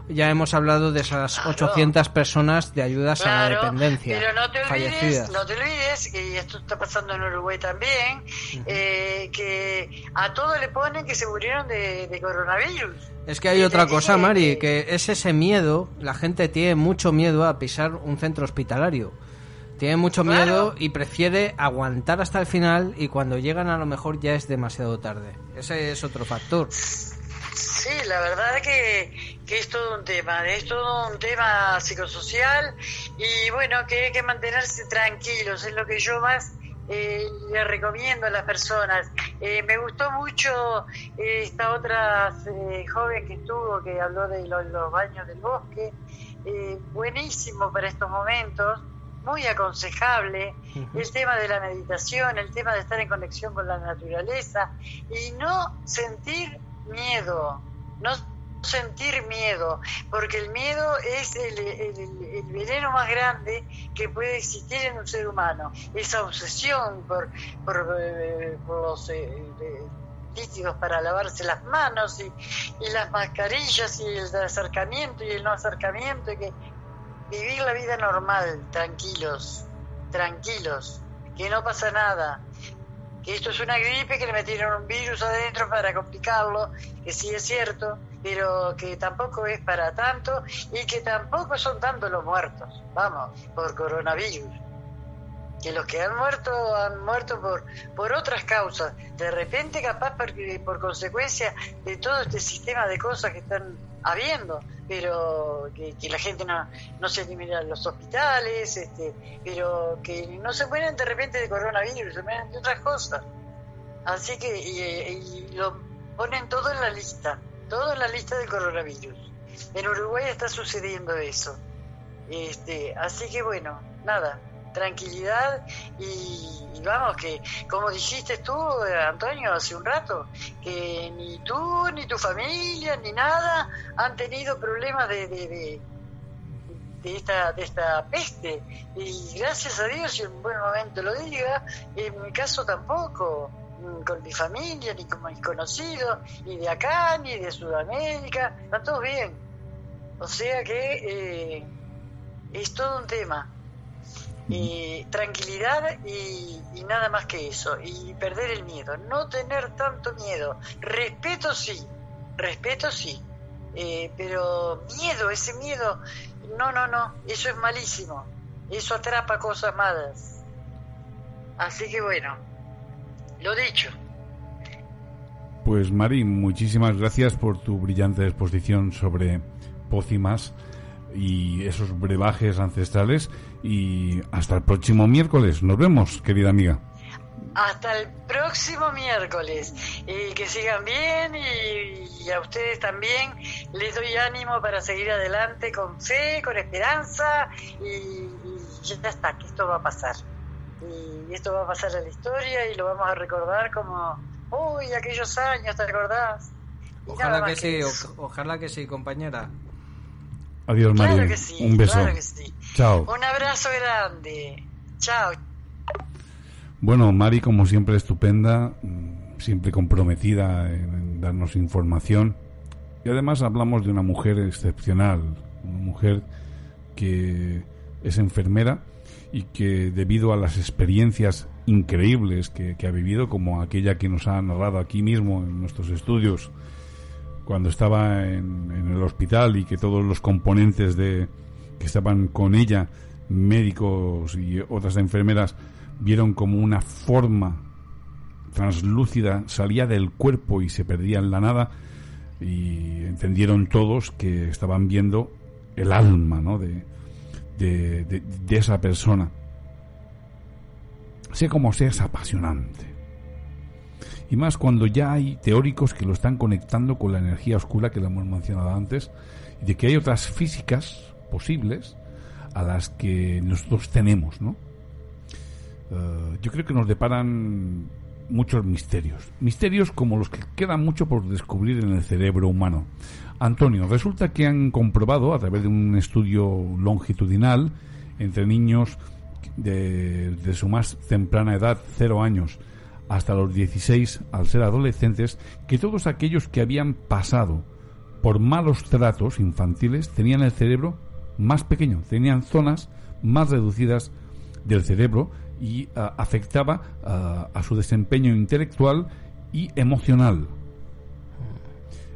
Ya hemos hablado de esas Claro. 800 personas de ayudas a la dependencia pero no te olvides, fallecidas. no te olvides, y esto está pasando en Uruguay también, eh, que a todos le ponen que se murieron de, de coronavirus. Es que hay otra cosa, Mari, que es ese miedo, la gente tiene mucho miedo a pisar un centro hospitalario. Tiene mucho miedo y prefiere aguantar hasta el final y cuando llegan a lo mejor ya es demasiado tarde. Ese es otro factor. Sí, la verdad que, que es todo un tema, es todo un tema psicosocial y bueno, que hay que mantenerse tranquilos, es lo que yo más eh, le recomiendo a las personas. Eh, me gustó mucho eh, esta otra eh, joven que estuvo, que habló de lo- los baños del bosque, eh, buenísimo para estos momentos, muy aconsejable, el tema de la meditación, el tema de estar en conexión con la naturaleza y no sentir miedo, no sentir miedo, porque el miedo es el, el- el veneno más grande que puede existir en un ser humano. Esa obsesión por, por, eh, por los eh, eh, líquidos para lavarse las manos y, y las mascarillas y el acercamiento y el no acercamiento y que vivir la vida normal, tranquilos, tranquilos, que no pasa nada, que esto es una gripe, que le metieron un virus adentro para complicarlo, que sí es cierto, pero que tampoco es para tanto y que tampoco son tantos los muertos, vamos, por coronavirus. Que los que han muerto han muerto por, por otras causas, de repente capaz por, por consecuencia de todo este sistema de cosas que están habiendo, pero que, la gente no, no se elimina los hospitales, este, pero que no se mueren de repente de coronavirus, se mueren de otras cosas. Así que y, y lo ponen todo en la lista, todo en la lista del coronavirus. En Uruguay está sucediendo eso. Este, así que bueno, nada, tranquilidad y, vamos que como dijiste tú Antonio hace un rato que ni tú ni tu familia ni nada han tenido problemas de, de, de, de esta de esta peste. Y gracias a Dios y en buen momento lo diga en mi caso tampoco mm, con mi familia ni con mis conocidos ni de acá ni de Sudamérica están todos bien. O sea que eh, es todo un tema eh, tranquilidad y, y nada más que eso, y perder el miedo, no tener tanto miedo, respeto sí, respeto sí, eh, pero miedo, ese miedo, no, no, no, eso es malísimo, eso atrapa cosas malas. Así que bueno, lo dicho. Pues Mari, muchísimas gracias por tu brillante exposición sobre pócimas y esos brebajes ancestrales y hasta el próximo miércoles. Nos vemos, querida amiga. Hasta el próximo miércoles. Y que sigan bien y, y a ustedes también les doy ánimo para seguir adelante con fe, con esperanza y, y ya está, que esto va a pasar. Y esto va a pasar a la historia y lo vamos a recordar como, uy, aquellos años, ¿te acordás? Y Ojalá que sí, o- ojalá que sí, compañera. Adiós, Claro sí, Un beso. claro que sí. Chao. Un abrazo grande. Chao. Bueno, Mari, como siempre, estupenda, siempre comprometida en darnos información. Y además hablamos de una mujer excepcional, una mujer que es enfermera y que debido a las experiencias increíbles que, que ha vivido, como aquella que nos ha narrado aquí mismo en nuestros estudios, cuando estaba en, en el hospital y que todos los componentes de que estaban con ella, médicos y otras enfermeras, vieron como una forma translúcida salía del cuerpo y se perdía en la nada y entendieron todos que estaban viendo el alma ¿no? de, de, de- de esa persona. Sea como sea, es apasionante. Y más cuando ya hay teóricos que lo están conectando con la energía oscura que lo hemos mencionado antes, y de que hay otras físicas posibles a las que nosotros tenemos, ¿no? Eh, yo creo que nos deparan muchos misterios. Misterios como los que quedan mucho por descubrir en el cerebro humano. Antonio, resulta que han comprobado a través de un estudio longitudinal entre niños de, de su más temprana edad, 0 años, hasta los 16 al ser adolescentes, que todos aquellos que habían pasado por malos tratos infantiles tenían el cerebro más pequeño, tenían zonas más reducidas del cerebro y ah, afectaba ah, a su desempeño intelectual y emocional.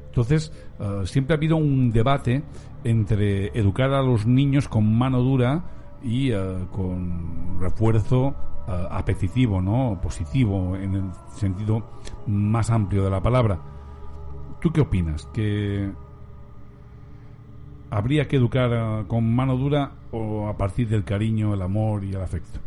Entonces, ah, siempre ha habido un debate entre educar a los niños con mano dura y con refuerzo apetitivo, ¿no? Positivo, en el sentido más amplio de la palabra. ¿Tú qué opinas? ¿Que habría que educar ah, con mano dura o a partir del cariño, el amor y el afecto?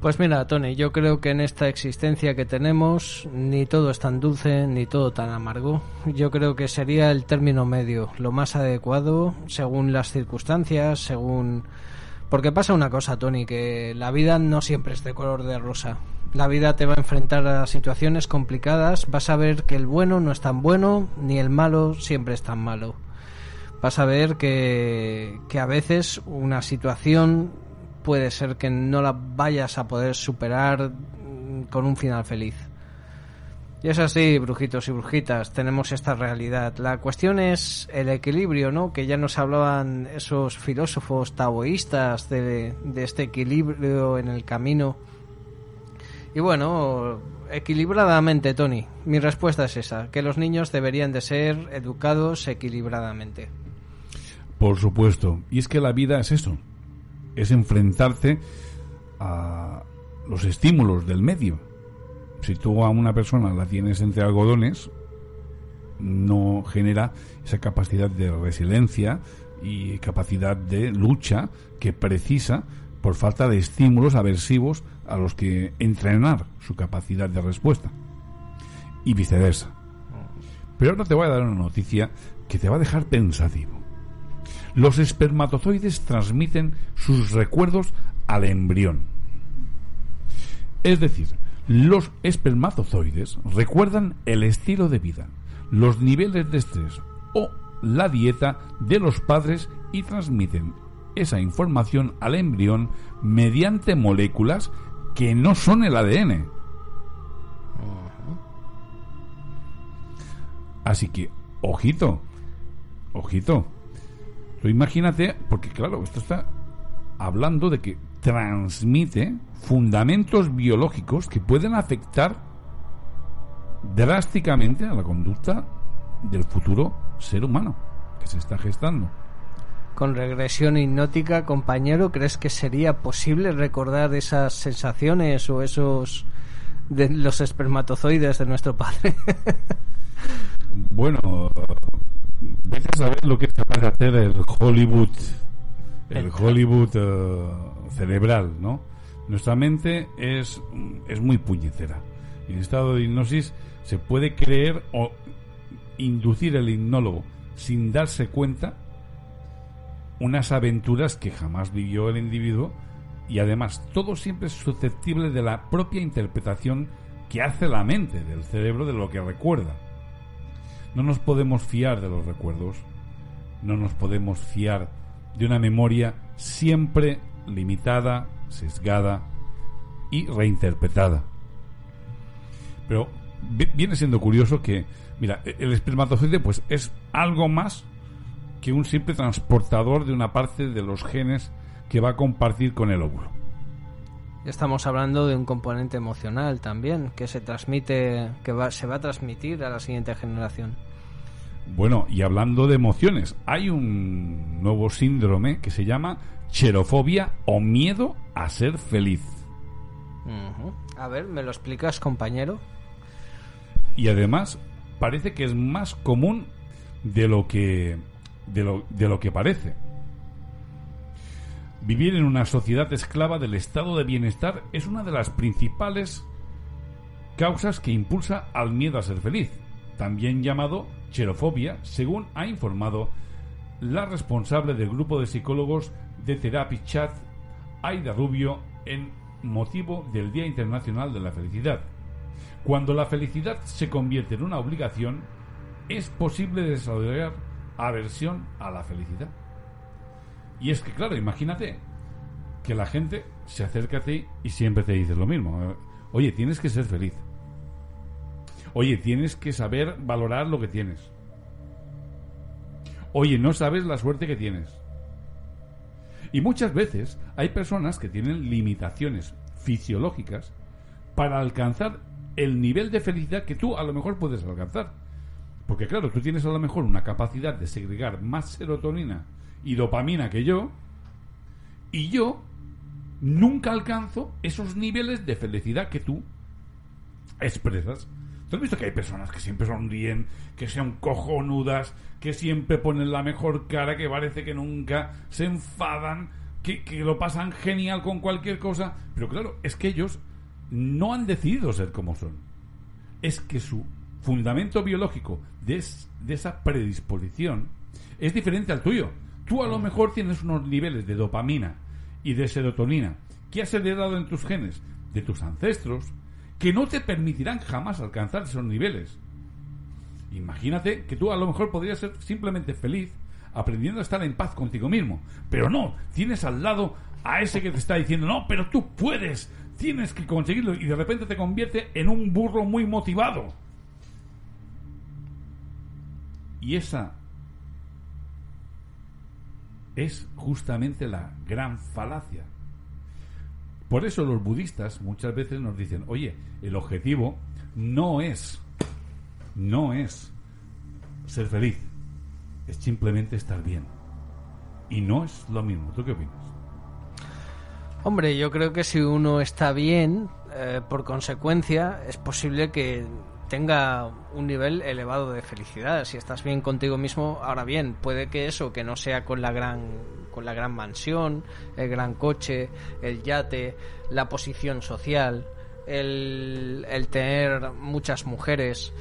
Pues mira, Tony, yo creo que en esta existencia que tenemos ni todo es tan dulce ni todo tan amargo. Yo creo que sería el término medio, lo más adecuado según las circunstancias, según... Porque pasa una cosa, Tony, que la vida no siempre es de color de rosa. La vida te va a enfrentar a situaciones complicadas, vas a ver que el bueno no es tan bueno, ni el malo siempre es tan malo. Vas a ver que, a veces una situación puede ser que no la vayas a poder superar con un final feliz. Y es así, brujitos y brujitas, tenemos esta realidad. La cuestión es el equilibrio, ¿no? Que ya nos hablaban esos filósofos taoístas de, de este equilibrio en el camino. Y bueno, equilibradamente, Tony. Mi respuesta es esa, que los niños deberían de ser educados equilibradamente. Por supuesto. Y es que la vida es eso. Es enfrentarse a los estímulos del medio. Si tú a una persona la tienes entre algodones, no genera esa capacidad de resiliencia y capacidad de lucha que precisa por falta de estímulos aversivos a los que entrenar su capacidad de respuesta. Y viceversa. Pero ahora te voy a dar una noticia que te va a dejar pensativo. Los espermatozoides transmiten sus recuerdos al embrión. Es decir, los espermatozoides recuerdan el estilo de vida, los niveles de estrés o la dieta de los padres y transmiten esa información al embrión mediante moléculas que no son el ADN. Así que, ojito, ojito. Tú imagínate, porque claro, esto está hablando de que transmite fundamentos biológicos que pueden afectar drásticamente a la conducta del futuro ser humano que se está gestando. Con regresión hipnótica, compañero, ¿crees que sería posible recordar esas sensaciones o esos de los espermatozoides de nuestro padre? Bueno, vete a saber lo que es capaz de hacer el Hollywood, el Hollywood eh, cerebral, ¿no? Nuestra mente es, es muy puñetera. En estado de hipnosis se puede creer o inducir el hipnólogo sin darse cuenta unas aventuras que jamás vivió el individuo y además todo siempre es susceptible de la propia interpretación que hace la mente del cerebro de lo que recuerda. No nos podemos fiar de los recuerdos, no nos podemos fiar de una memoria siempre limitada, sesgada y reinterpretada. Pero vi- viene siendo curioso que, mira, e- el espermatozoide pues es algo más que un simple transportador de una parte de los genes que va a compartir con el óvulo. Estamos hablando de un componente emocional también que se transmite, que va, se va a transmitir a la siguiente generación. Bueno, y hablando de emociones, hay un nuevo síndrome que se llama xerofobia o miedo a ser feliz. A ver, ¿me lo explicas, compañero? Y además parece que es más común de lo que de lo, de lo que parece. Vivir en una sociedad esclava del estado de bienestar es una de las principales causas que impulsa al miedo a ser feliz, también llamado xerofobia, según ha informado la responsable del grupo de psicólogos de Therapy Chat, Aida Rubio, en motivo del Día Internacional de la Felicidad. Cuando la felicidad se convierte en una obligación, es posible desarrollar aversión a la felicidad. Y es que, claro, imagínate que la gente se acerca a ti y siempre te dice lo mismo. Oye, tienes que ser feliz. Oye, tienes que saber valorar lo que tienes. Oye, no sabes la suerte que tienes. Y muchas veces hay personas que tienen limitaciones fisiológicas para alcanzar el nivel de felicidad que tú a lo mejor puedes alcanzar. Porque claro, tú tienes a lo mejor una capacidad de segregar más serotonina y dopamina que yo, y yo nunca alcanzo esos niveles de felicidad que tú expresas. ¿Tú has visto que hay personas que siempre sonríen, que sean cojonudas, que siempre ponen la mejor cara, que parece que nunca se enfadan, que, que lo pasan genial con cualquier cosa? Pero claro, es que ellos no han decidido ser como son. Es que su fundamento biológico de, es- de esa predisposición es diferente al tuyo. Tú a lo mejor tienes unos niveles de dopamina y de serotonina que has heredado en tus genes de tus ancestros que no te permitirán jamás alcanzar esos niveles. Imagínate que tú a lo mejor podrías ser simplemente feliz aprendiendo a estar en paz contigo mismo. Pero no, tienes al lado a ese que te está diciendo, no, pero tú puedes, tienes que conseguirlo y de repente te convierte en un burro muy motivado. Y esa es justamente la gran falacia. Por eso los budistas muchas veces nos dicen, oye, el objetivo no es, no es ser feliz, es simplemente estar bien. Y no es lo mismo. ¿Tú qué opinas? Hombre, yo creo que si uno está bien, eh, por consecuencia, es posible que tenga un nivel elevado de felicidad. Si estás bien contigo mismo, ahora bien, puede que eso, que no sea con la gran, con la gran mansión, el gran coche, el yate, la posición social, el, el tener muchas mujeres.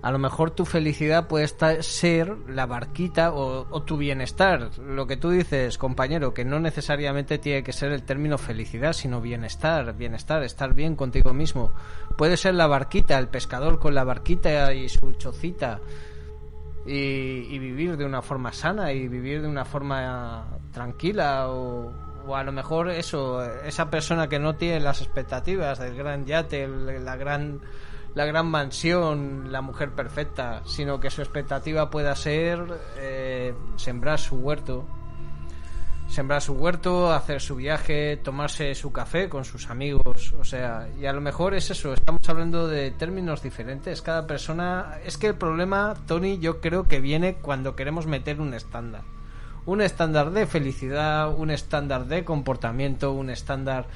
A lo mejor tu felicidad puede estar, ser la barquita o, tu bienestar. Lo que tú dices, compañero, que no necesariamente tiene que ser el término felicidad, sino bienestar, bienestar, estar bien contigo mismo. Puede ser la barquita, el pescador con la barquita y su chocita y, y vivir de una forma sana y vivir de una forma tranquila o, o a lo mejor eso, esa persona que no tiene las expectativas del gran yate, el- la gran la gran mansión, la mujer perfecta, sino que su expectativa pueda ser eh, sembrar su huerto, sembrar su huerto, hacer su viaje, tomarse su café con sus amigos, o sea, y a lo mejor es eso, estamos hablando de términos diferentes, cada persona, es que el problema, Tony, yo creo que viene cuando queremos meter un estándar. Un estándar de felicidad, un estándar de comportamiento, un estándar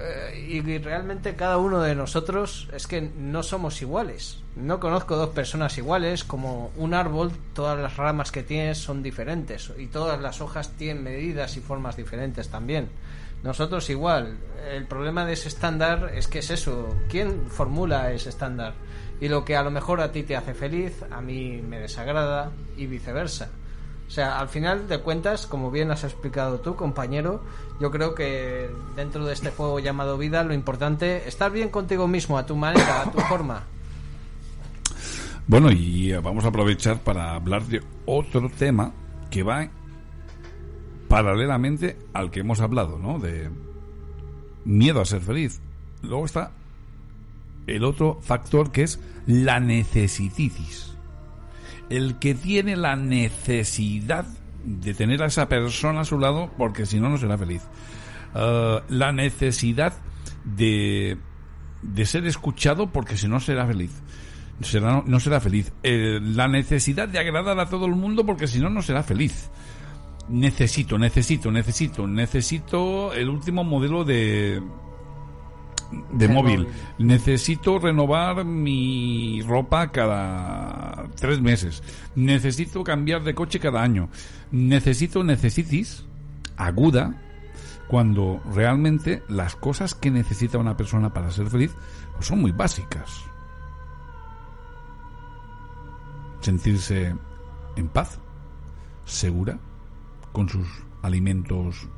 eh, y realmente cada uno de nosotros es que no somos iguales. No conozco dos personas iguales, como un árbol, todas las ramas que tiene son diferentes y todas las hojas tienen medidas y formas diferentes también. Nosotros igual. El problema de ese estándar es que es eso. ¿Quién formula ese estándar? Y lo que a lo mejor a ti te hace feliz, a mí me desagrada y viceversa. O sea, al final de cuentas, como bien has explicado tú, compañero, yo creo que dentro de este juego llamado vida, lo importante es estar bien contigo mismo, a tu manera, a tu forma. Bueno, y vamos a aprovechar para hablar de otro tema que va paralelamente al que hemos hablado, ¿no? De miedo a ser feliz. Luego está el otro factor que es la necesititis. El que tiene la necesidad de tener a esa persona a su lado porque si no, no será feliz. Eh, la necesidad de, de ser escuchado porque si no será feliz. Será, no será feliz. Eh, la necesidad de agradar a todo el mundo porque si no, no será feliz. Necesito, necesito, necesito, necesito el último modelo de, de móvil. Necesito renovar mi ropa cada tres meses. Necesito cambiar de coche cada año. Necesito necesitis aguda cuando realmente las cosas que necesita una persona para ser feliz pues son muy básicas. Sentirse en paz, segura, con sus alimentos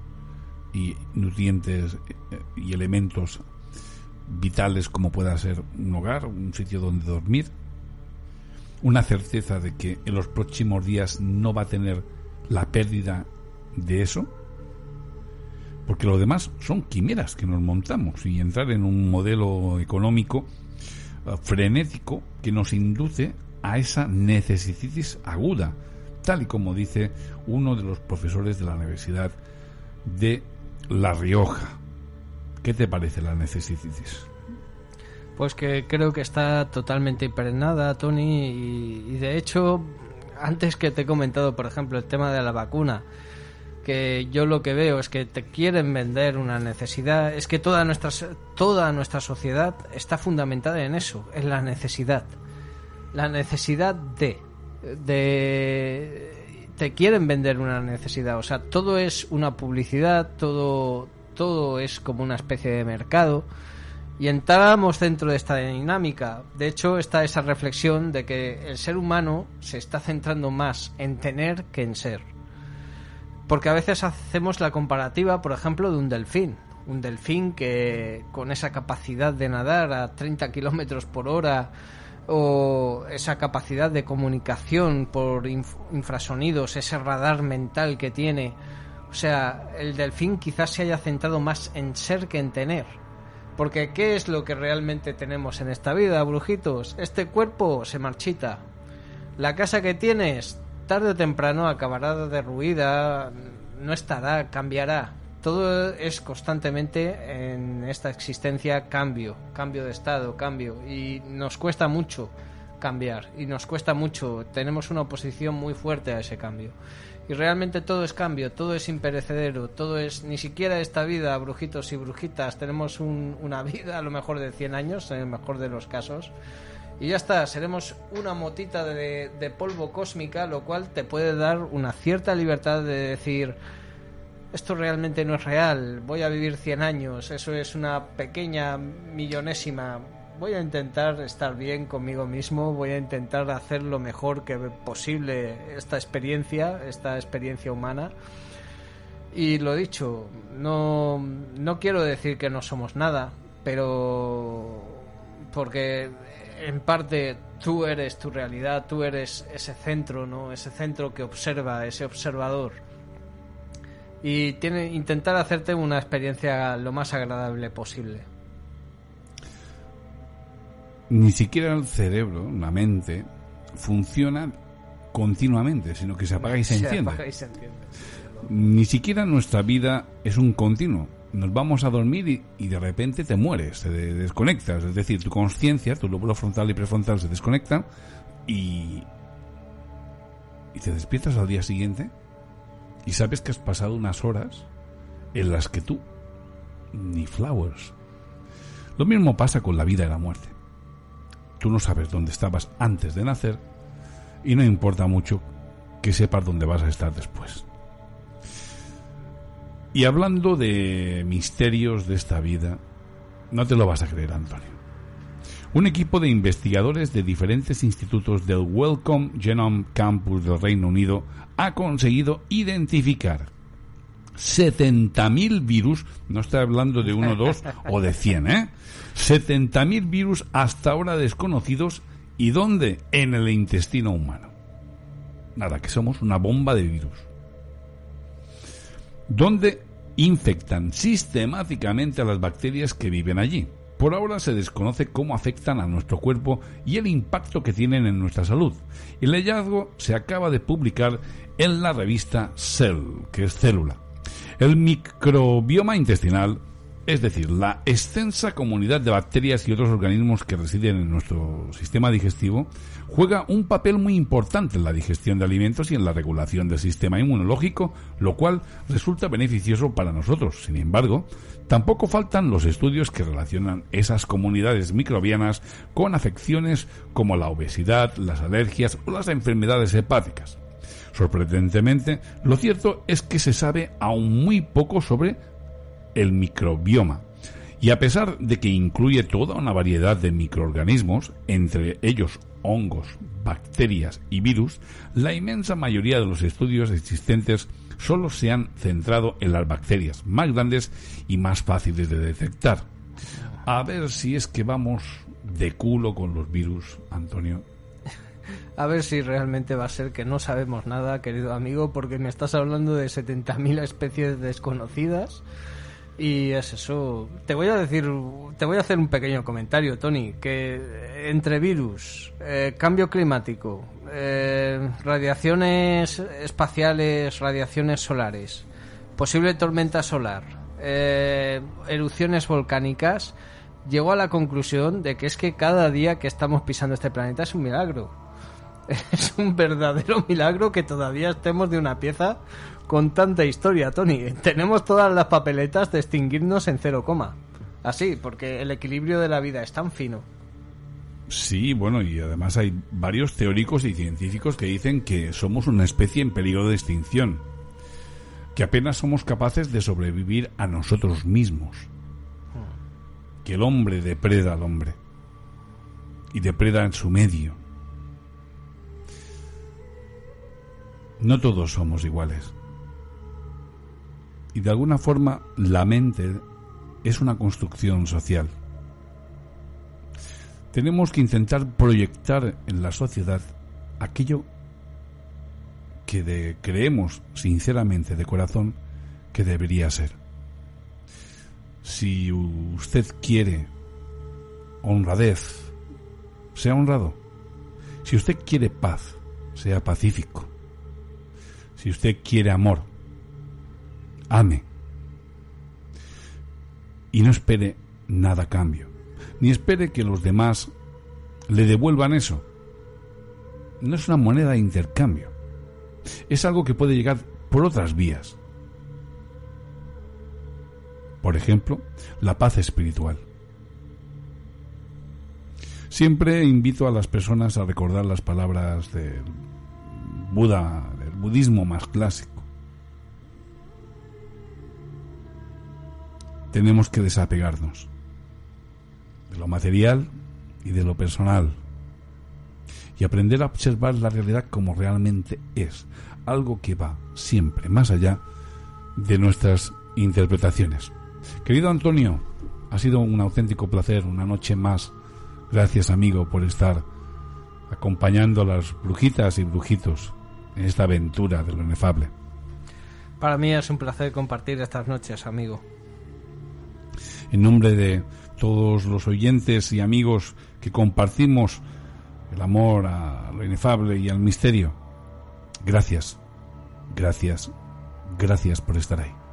y nutrientes eh, y elementos vitales como pueda ser un hogar, un sitio donde dormir, una certeza de que en los próximos días no va a tener la pérdida de eso, porque lo demás son quimeras que nos montamos y entrar en un modelo económico eh, frenético que nos induce a esa necesitis aguda, tal y como dice uno de los profesores de la Universidad de La Rioja. ¿Qué te parece la necesitis? Pues que creo que está totalmente impregnada, Tony, y, y de hecho, antes que te he comentado, por ejemplo, el tema de la vacuna, que yo lo que veo es que te quieren vender una necesidad, es que toda nuestra, toda nuestra sociedad está fundamentada en eso, en la necesidad. La necesidad de, de te quieren vender una necesidad, o sea, todo es una publicidad, todo todo es como una especie de mercado y entramos dentro de esta dinámica. De hecho, está esa reflexión de que el ser humano se está centrando más en tener que en ser. Porque a veces hacemos la comparativa, por ejemplo, de un delfín. Un delfín que con esa capacidad de nadar a 30 kilómetros por hora o esa capacidad de comunicación por inf- infrasonidos, ese radar mental que tiene. O sea, el delfín quizás se haya centrado más en ser que en tener. Porque ¿qué es lo que realmente tenemos en esta vida, brujitos? Este cuerpo se marchita. La casa que tienes, tarde o temprano acabará derruida, no estará, cambiará. Todo es constantemente en esta existencia cambio, cambio de estado, cambio. Y nos cuesta mucho cambiar y nos cuesta mucho. Tenemos una oposición muy fuerte a ese cambio. Y realmente todo es cambio, todo es imperecedero, todo es, ni siquiera esta vida, brujitos y brujitas, tenemos un- una vida a lo mejor de 100 años, en el mejor de los casos. Y ya está, seremos una motita de, de polvo cósmica, lo cual te puede dar una cierta libertad de decir, esto realmente no es real, voy a vivir 100 años, eso es una pequeña millonésima, voy a intentar estar bien conmigo mismo, voy a intentar hacer lo mejor que posible esta experiencia, esta experiencia humana. Y lo dicho, no, no quiero decir que no somos nada, pero porque en parte tú eres tu realidad, tú eres ese centro, ¿no? Ese centro que observa, ese observador. Y tiene intentar hacerte una experiencia lo más agradable posible. Ni siquiera el cerebro, la mente, funciona continuamente, sino que se apaga y se enciende. apaga y se enciende. Ni siquiera nuestra vida es un continuo. Nos vamos a dormir y, y de repente te mueres, te de- desconectas. Es decir, tu conciencia, tu lóbulo frontal y prefrontal se desconectan y, y te despiertas al día siguiente y sabes que has pasado unas horas en las que tú ni flowers. Lo mismo pasa con la vida y la muerte. Tú no sabes dónde estabas antes de nacer y no importa mucho que sepas dónde vas a estar después. Y hablando de misterios de esta vida, no te lo vas a creer, Antonio. Un equipo de investigadores de diferentes institutos del Wellcome Genome Campus del Reino Unido ha conseguido identificar 70.000 virus, no estoy hablando de uno, dos *laughs* o de 100, ¿eh? 70.000 virus hasta ahora desconocidos y dónde? En el intestino humano. Nada, que somos una bomba de virus. Donde infectan sistemáticamente a las bacterias que viven allí. Por ahora se desconoce cómo afectan a nuestro cuerpo y el impacto que tienen en nuestra salud. El hallazgo se acaba de publicar en la revista Cell, que es célula. El microbioma intestinal es decir, la extensa comunidad de bacterias y otros organismos que residen en nuestro sistema digestivo, juega un papel muy importante en la digestión de alimentos y en la regulación del sistema inmunológico, lo cual resulta beneficioso para nosotros. Sin embargo, tampoco faltan los estudios que relacionan esas comunidades microbianas con afecciones como la obesidad, las alergias o las enfermedades hepáticas. Sorprendentemente, lo cierto es que se sabe aún muy poco sobre el microbioma. Y a pesar de que incluye toda una variedad de microorganismos, entre ellos hongos, bacterias y virus, la inmensa mayoría de los estudios existentes solo se han centrado en las bacterias más grandes y más fáciles de detectar. A ver si es que vamos de culo con los virus, Antonio. A ver si realmente va a ser que no sabemos nada, querido amigo, porque me estás hablando de 70.000 especies desconocidas. Y es eso. Te voy a decir, te voy a hacer un pequeño comentario, Tony, que entre virus, eh, cambio climático, eh, radiaciones espaciales, radiaciones solares, posible tormenta solar, eh, erupciones volcánicas, llego a la conclusión de que es que cada día que estamos pisando este planeta es un milagro. *laughs* Es un verdadero milagro que todavía estemos de una pieza con tanta historia, Tony. Tenemos todas las papeletas de extinguirnos en cero coma. Así, porque el equilibrio de la vida es tan fino. Sí, bueno, y además hay varios teóricos y científicos que dicen que somos una especie en peligro de extinción, que apenas somos capaces de sobrevivir a nosotros mismos, que el hombre depreda al hombre y depreda en su medio. No todos somos iguales. Y de alguna forma la mente es una construcción social. Tenemos que intentar proyectar en la sociedad aquello que creemos sinceramente de corazón que debería ser. Si usted quiere honradez, sea honrado. Si usted quiere paz, sea pacífico. Si usted quiere amor, ame. Y no espere nada a cambio. Ni espere que los demás le devuelvan eso. No es una moneda de intercambio. Es algo que puede llegar por otras vías. Por ejemplo, la paz espiritual. Siempre invito a las personas a recordar las palabras del Buda, budismo más clásico. Tenemos que desapegarnos de lo material y de lo personal y aprender a observar la realidad como realmente es, algo que va siempre más allá de nuestras interpretaciones. Querido Antonio, ha sido un auténtico placer, una noche más. Gracias amigo por estar acompañando a las brujitas y brujitos en esta aventura de lo inefable. Para mí es un placer compartir estas noches, amigo. En nombre de todos los oyentes y amigos que compartimos el amor a lo inefable y al misterio, gracias, gracias, gracias por estar ahí.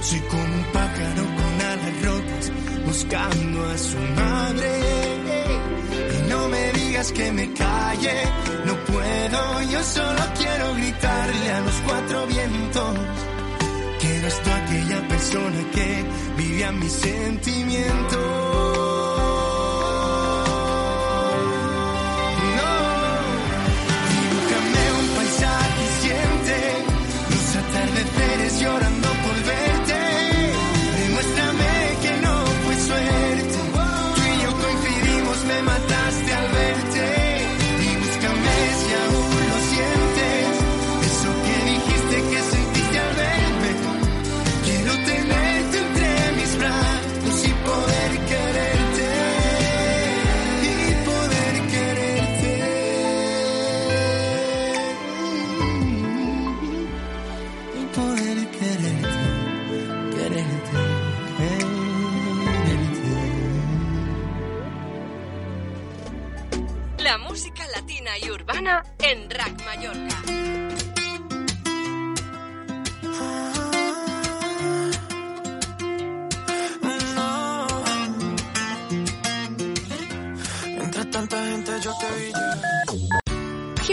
Soy como un pájaro con alas rotas, buscando a su madre. Y no me digas que me calle, no puedo, yo solo quiero gritarle a los cuatro vientos. Que eres tú aquella persona que vive a mis sentimientos.